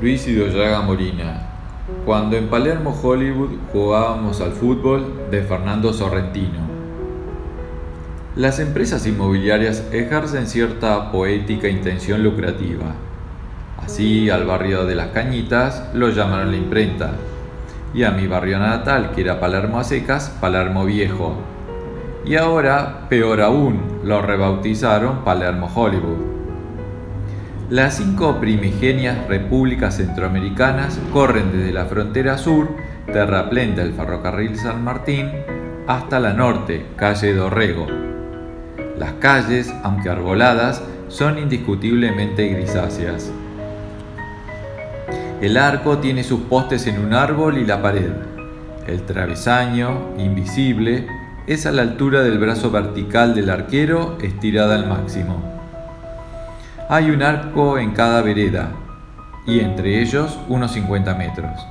Luis Idoyaga Molina. Cuando en Palermo, Hollywood, jugábamos al fútbol de Fernando Sorrentino. Las empresas inmobiliarias ejercen cierta poética intención lucrativa. Así al barrio de las Cañitas lo llamaron la imprenta. Y a mi barrio natal, que era Palermo a secas, Palermo Viejo. Y ahora, peor aún, lo rebautizaron Palermo Hollywood. Las cinco primigenias repúblicas centroamericanas corren desde la frontera sur, terraplén del ferrocarril San Martín, hasta la norte, calle Dorrego. Las calles, aunque arboladas, son indiscutiblemente grisáceas. El arco tiene sus postes en un árbol y la pared. El travesaño, invisible, es a la altura del brazo vertical del arquero estirada al máximo. Hay un arco en cada vereda y entre ellos unos 50 metros.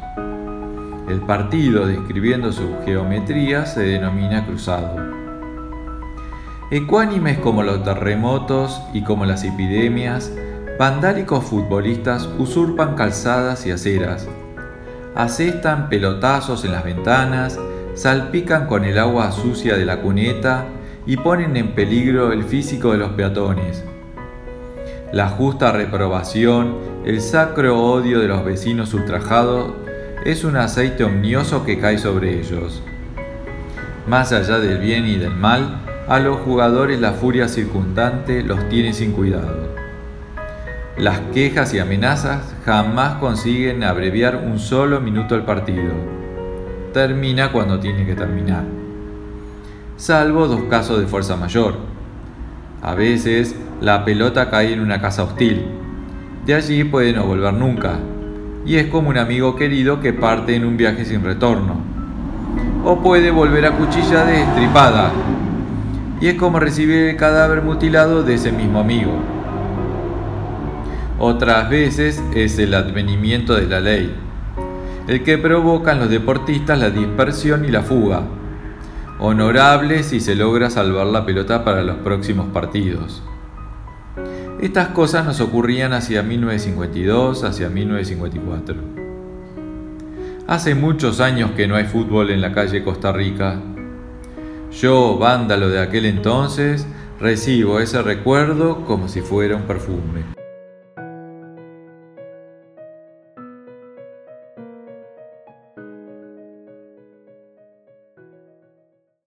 El partido, describiendo su geometría, se denomina cruzado. Ecuánimes como los terremotos y como las epidemias, vandálicos futbolistas usurpan calzadas y aceras, asestan pelotazos en las ventanas, salpican con el agua sucia de la cuneta y ponen en peligro el físico de los peatones la justa reprobación, el sacro odio de los vecinos ultrajados, es un aceite omnioso que cae sobre ellos. Más allá del bien y del mal, a los jugadores la furia circundante los tiene sin cuidado. Las quejas y amenazas jamás consiguen abreviar un solo minuto el partido. Termina cuando tiene que terminar. Salvo dos casos de fuerza mayor. A veces la pelota cae en una casa hostil. De allí puede no volver nunca, y es como un amigo querido que parte en un viaje sin retorno. O puede volver a cuchilla de estripada, y es como recibir el cadáver mutilado de ese mismo amigo. Otras veces es el advenimiento de la ley, el que provoca en los deportistas la dispersión y la fuga, honorable si se logra salvar la pelota para los próximos partidos. Estas cosas nos ocurrían hacia 1952, hacia 1954. Hace muchos años que no hay fútbol en la calle Costa Rica. Yo, vándalo de aquel entonces, recibo ese recuerdo como si fuera un perfume.